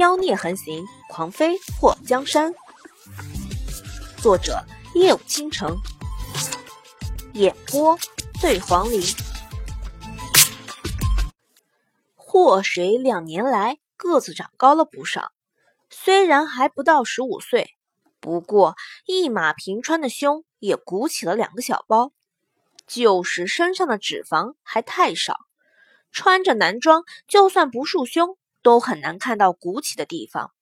妖孽横行，狂飞破江山。作者：夜舞倾城，演播：醉黄林。祸水两年来个子长高了不少，虽然还不到十五岁，不过一马平川的胸也鼓起了两个小包，就是身上的脂肪还太少，穿着男装就算不束胸。都很难看到鼓起的地方，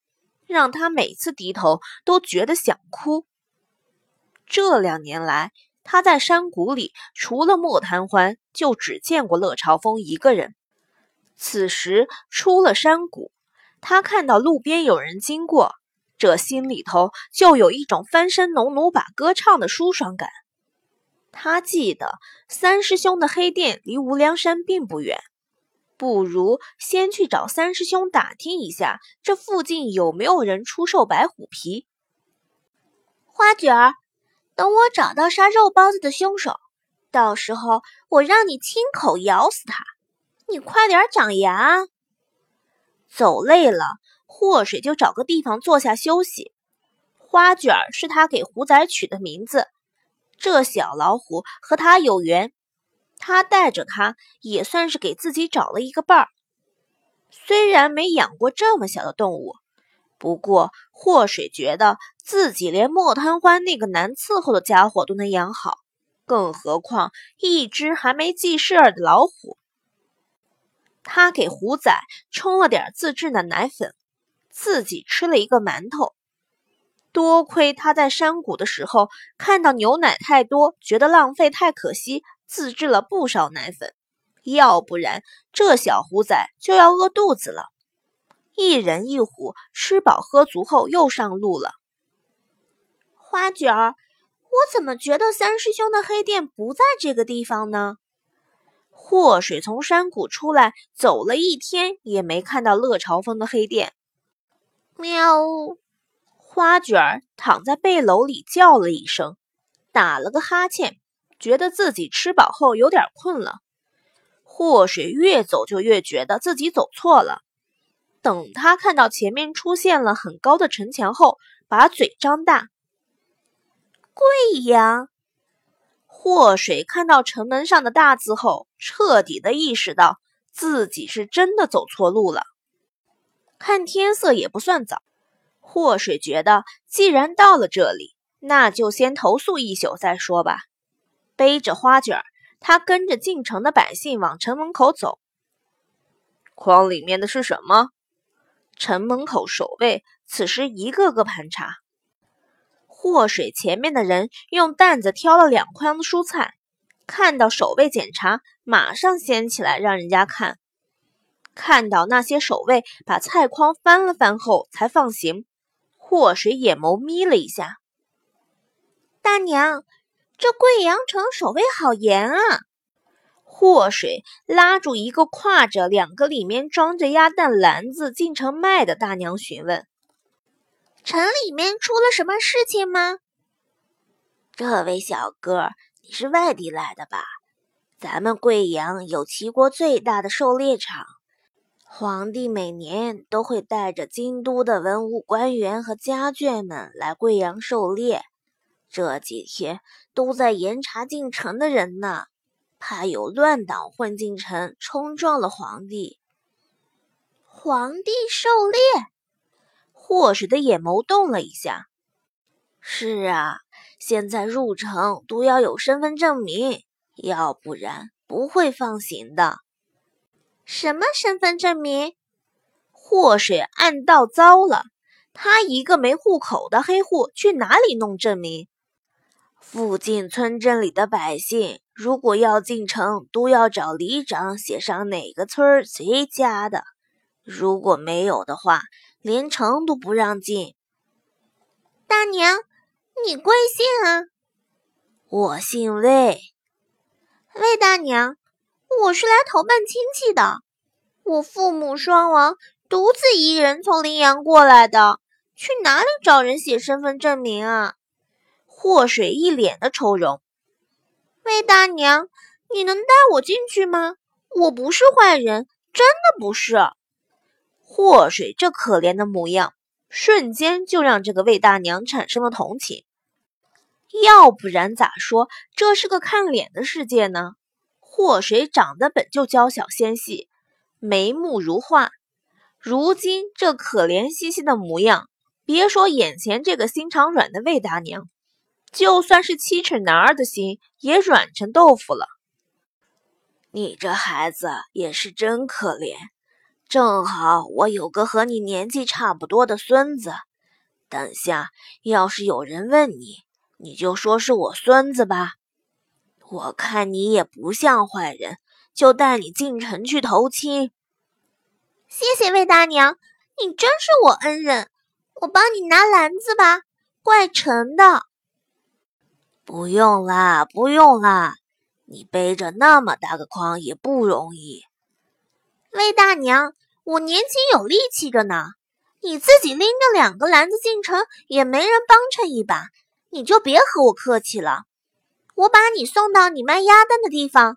让他每次低头都觉得想哭。这两年来，他在山谷里除了莫贪欢，就只见过乐朝风一个人。此时出了山谷，他看到路边有人经过，这心里头就有一种翻身农奴把歌唱的舒爽感。他记得三师兄的黑店离无量山并不远。不如先去找三师兄打听一下，这附近有没有人出售白虎皮。花卷儿，等我找到杀肉包子的凶手，到时候我让你亲口咬死他。你快点长牙。走累了，祸水就找个地方坐下休息。花卷儿是他给虎仔取的名字，这小老虎和他有缘。他带着它，也算是给自己找了一个伴儿。虽然没养过这么小的动物，不过祸水觉得自己连莫贪欢那个难伺候的家伙都能养好，更何况一只还没记事儿的老虎。他给虎仔冲了点自制的奶粉，自己吃了一个馒头。多亏他在山谷的时候看到牛奶太多，觉得浪费太可惜。自制了不少奶粉，要不然这小虎仔就要饿肚子了。一人一虎吃饱喝足后，又上路了。花卷儿，我怎么觉得三师兄的黑店不在这个地方呢？祸水从山谷出来，走了一天也没看到乐朝风的黑店。喵！花卷儿躺在背篓里叫了一声，打了个哈欠。觉得自己吃饱后有点困了，祸水越走就越觉得自己走错了。等他看到前面出现了很高的城墙后，把嘴张大。贵阳，祸水看到城门上的大字后，彻底的意识到自己是真的走错路了。看天色也不算早，祸水觉得既然到了这里，那就先投宿一宿再说吧。背着花卷，他跟着进城的百姓往城门口走。筐里面的是什么？城门口守卫此时一个个盘查。祸水前面的人用担子挑了两筐蔬菜，看到守卫检查，马上掀起来让人家看。看到那些守卫把菜筐翻了翻后才放行，祸水眼眸眯了一下。大娘。这贵阳城守卫好严啊！祸水拉住一个挎着两个里面装着鸭蛋篮子进城卖的大娘询问：“城里面出了什么事情吗？”这位小哥，你是外地来的吧？咱们贵阳有齐国最大的狩猎场，皇帝每年都会带着京都的文武官员和家眷们来贵阳狩猎。这几天都在严查进城的人呢，怕有乱党混进城，冲撞了皇帝。皇帝狩猎，祸水的眼眸动了一下。是啊，现在入城都要有身份证明，要不然不会放行的。什么身份证明？祸水暗道糟了，他一个没户口的黑户，去哪里弄证明？附近村镇里的百姓，如果要进城，都要找里长写上哪个村谁家的。如果没有的话，连城都不让进。大娘，你贵姓啊？我姓魏。魏大娘，我是来投奔亲戚的。我父母双亡，独自一人从临阳过来的。去哪里找人写身份证明啊？祸水一脸的愁容，魏大娘，你能带我进去吗？我不是坏人，真的不是。祸水这可怜的模样，瞬间就让这个魏大娘产生了同情。要不然咋说这是个看脸的世界呢？祸水长得本就娇小纤细，眉目如画，如今这可怜兮兮的模样，别说眼前这个心肠软的魏大娘，就算是七尺男儿的心也软成豆腐了。你这孩子也是真可怜。正好我有个和你年纪差不多的孙子，等下要是有人问你，你就说是我孙子吧。我看你也不像坏人，就带你进城去投亲。谢谢魏大娘，你真是我恩人。我帮你拿篮子吧，怪沉的。不用啦，不用啦，你背着那么大个筐也不容易。魏大娘。我年轻有力气着呢，你自己拎着两个篮子进城，也没人帮衬一把，你就别和我客气了。我把你送到你卖鸭蛋的地方。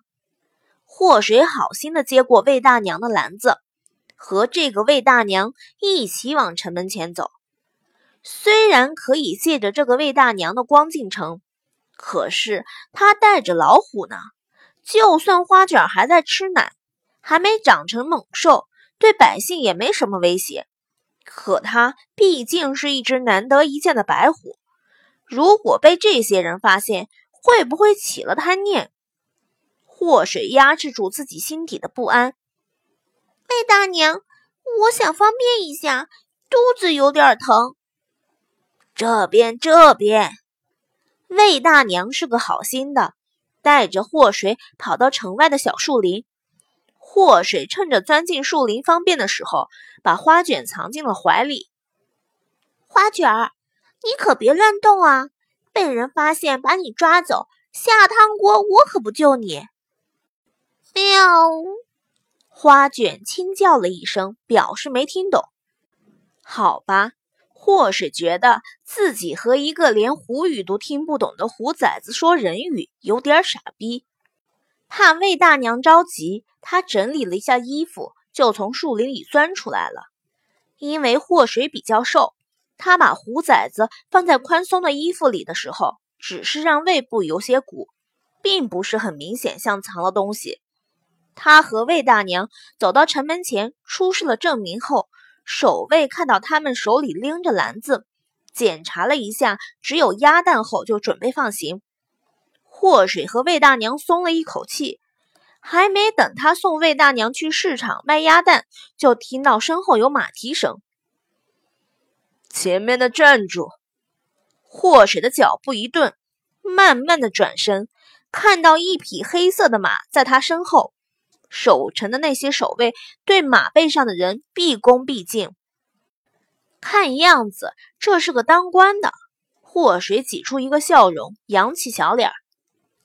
祸水好心的接过魏大娘的篮子，和这个魏大娘一起往城门前走。虽然可以借着这个魏大娘的光进城，可是他带着老虎呢。就算花卷还在吃奶，还没长成猛兽。对百姓也没什么威胁，可他毕竟是一只难得一见的白虎，如果被这些人发现，会不会起了贪念？祸水压制住自己心底的不安。魏大娘，我想方便一下，肚子有点疼。这边，这边。魏大娘是个好心的，带着祸水跑到城外的小树林。祸水趁着钻进树林方便的时候，把花卷藏进了怀里。花卷儿，你可别乱动啊！被人发现把你抓走下汤锅，我可不救你。喵！花卷轻叫了一声，表示没听懂。好吧，祸水觉得自己和一个连胡语都听不懂的虎崽子说人语，有点傻逼。怕魏大娘着急，他整理了一下衣服，就从树林里钻出来了。因为祸水比较瘦，他把虎崽子放在宽松的衣服里的时候，只是让胃部有些鼓，并不是很明显像藏了东西。他和魏大娘走到城门前，出示了证明后，守卫看到他们手里拎着篮子，检查了一下只有鸭蛋后，就准备放行。祸水和魏大娘松了一口气，还没等他送魏大娘去市场卖鸭蛋，就听到身后有马蹄声。前面的站住！祸水的脚步一顿，慢慢的转身，看到一匹黑色的马在他身后，守城的那些守卫对马背上的人毕恭毕敬。看样子这是个当官的。祸水挤出一个笑容，扬起小脸儿。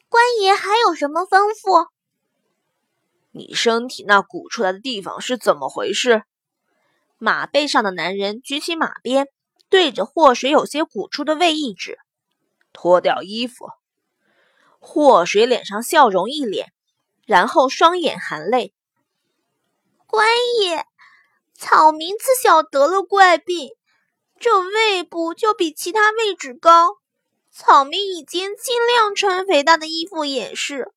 官爷还有什么吩咐？你身体那鼓出来的地方是怎么回事？马背上的男人举起马鞭，对着祸水有些鼓出的胃一指：“脱掉衣服。”祸水脸上笑容一脸，然后双眼含泪：“官爷，草民自小得了怪病，这胃部就比其他位置高。”草民已经尽量穿肥大的衣服掩饰，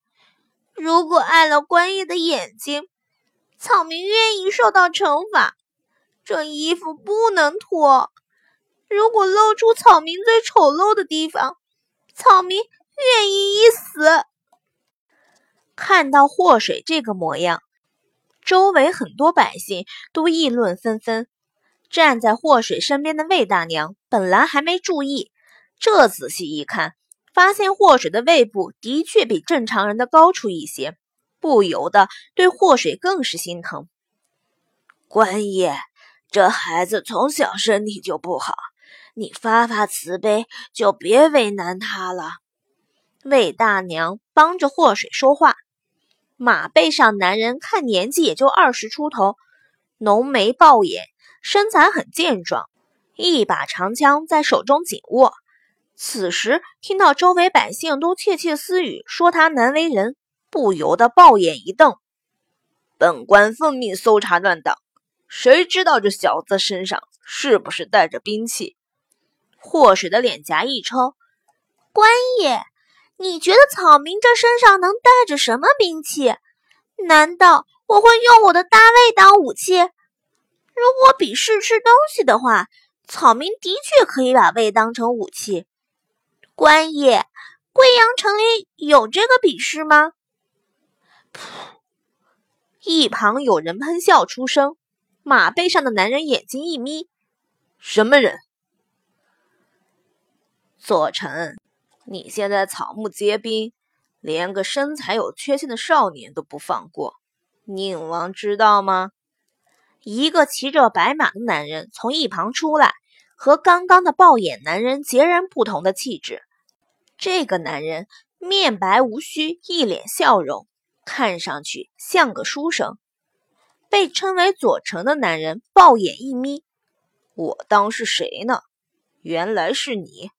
如果碍了官爷的眼睛，草民愿意受到惩罚。这衣服不能脱，如果露出草民最丑陋的地方，草民愿意一死。看到祸水这个模样，周围很多百姓都议论纷纷。站在祸水身边的魏大娘本来还没注意。这仔细一看，发现祸水的胃部的确比正常人的高出一些，不由得对祸水更是心疼。官爷，这孩子从小身体就不好，你发发慈悲，就别为难他了。魏大娘帮着祸水说话。马背上男人看年纪也就二十出头，浓眉暴眼，身材很健壮，一把长枪在手中紧握。此时听到周围百姓都窃窃私语，说他难为人，不由得暴眼一瞪：“本官奉命搜查乱党，谁知道这小子身上是不是带着兵器？祸水的脸颊一抽，官爷，你觉得草民这身上能带着什么兵器？难道我会用我的大卫当武器？如果比试吃东西的话，草民的确可以把胃当成武器。官爷，贵阳城里有这个比试吗？噗！一旁有人喷笑出声。马背上的男人眼睛一眯：“什么人？”左丞，你现在草木皆兵，连个身材有缺陷的少年都不放过，宁王知道吗？一个骑着白马的男人从一旁出来，和刚刚的暴眼男人截然不同的气质。这个男人面白无须，一脸笑容，看上去像个书生。被称为左丞的男人暴眼一眯：“我当是谁呢？原来是你。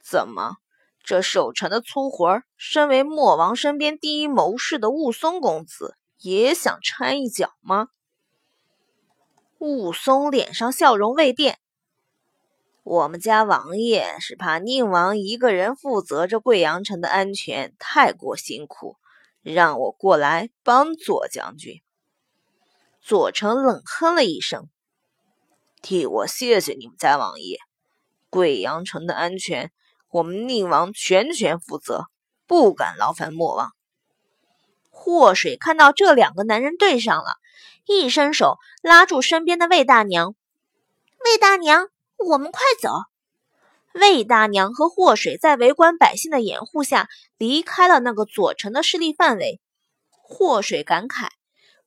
怎么，这守城的粗活，身为莫王身边第一谋士的雾松公子也想掺一脚吗？”雾松脸上笑容未变。我们家王爷是怕宁王一个人负责这贵阳城的安全太过辛苦，让我过来帮左将军。左丞冷哼了一声，替我谢谢你们家王爷。贵阳城的安全，我们宁王全权负责，不敢劳烦莫王。祸水看到这两个男人对上了。一伸手拉住身边的魏大娘，魏大娘，我们快走！魏大娘和祸水在围观百姓的掩护下离开了那个左城的势力范围。祸水感慨：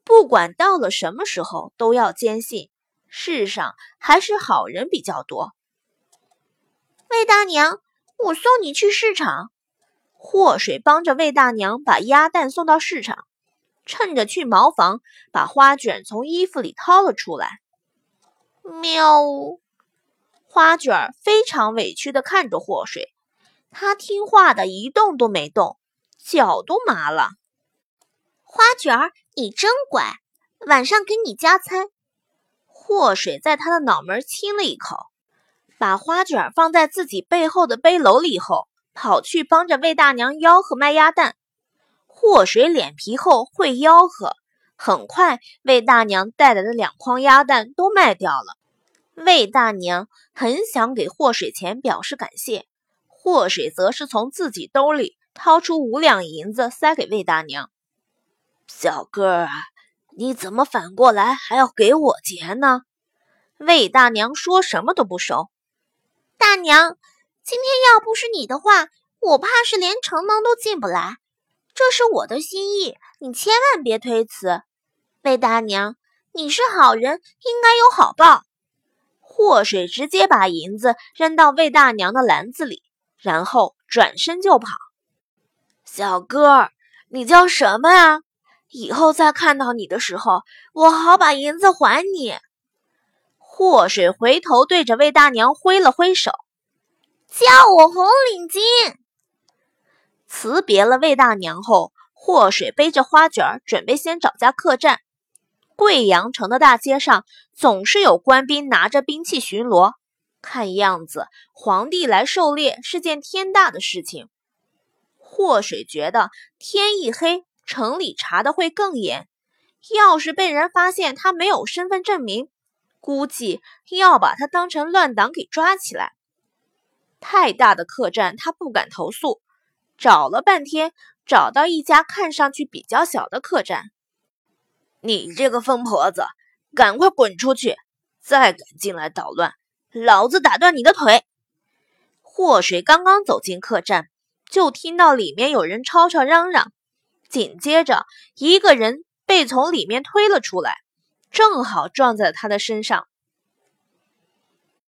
不管到了什么时候，都要坚信世上还是好人比较多。魏大娘，我送你去市场。祸水帮着魏大娘把鸭蛋送到市场。趁着去茅房，把花卷从衣服里掏了出来。喵！花卷非常委屈地看着祸水，他听话的一动都没动，脚都麻了。花卷，你真乖，晚上给你加餐。祸水在他的脑门亲了一口，把花卷放在自己背后的背篓里后，跑去帮着魏大娘吆喝卖鸭蛋。祸水脸皮厚，会吆喝。很快，魏大娘带来的两筐鸭蛋都卖掉了。魏大娘很想给祸水钱表示感谢，祸水则是从自己兜里掏出五两银子塞给魏大娘：“小哥儿啊，你怎么反过来还要给我钱呢？”魏大娘说什么都不收。大娘，今天要不是你的话，我怕是连城门都进不来。这是我的心意，你千万别推辞。魏大娘，你是好人，应该有好报。祸水直接把银子扔到魏大娘的篮子里，然后转身就跑。小哥，你叫什么呀？以后再看到你的时候，我好把银子还你。祸水回头对着魏大娘挥了挥手，叫我红领巾。辞别了魏大娘后，祸水背着花卷儿，准备先找家客栈。贵阳城的大街上总是有官兵拿着兵器巡逻，看样子皇帝来狩猎是件天大的事情。祸水觉得天一黑，城里查的会更严。要是被人发现他没有身份证明，估计要把他当成乱党给抓起来。太大的客栈，他不敢投诉。找了半天，找到一家看上去比较小的客栈。你这个疯婆子，赶快滚出去！再敢进来捣乱，老子打断你的腿！祸水刚刚走进客栈，就听到里面有人吵吵嚷嚷，紧接着一个人被从里面推了出来，正好撞在他的身上。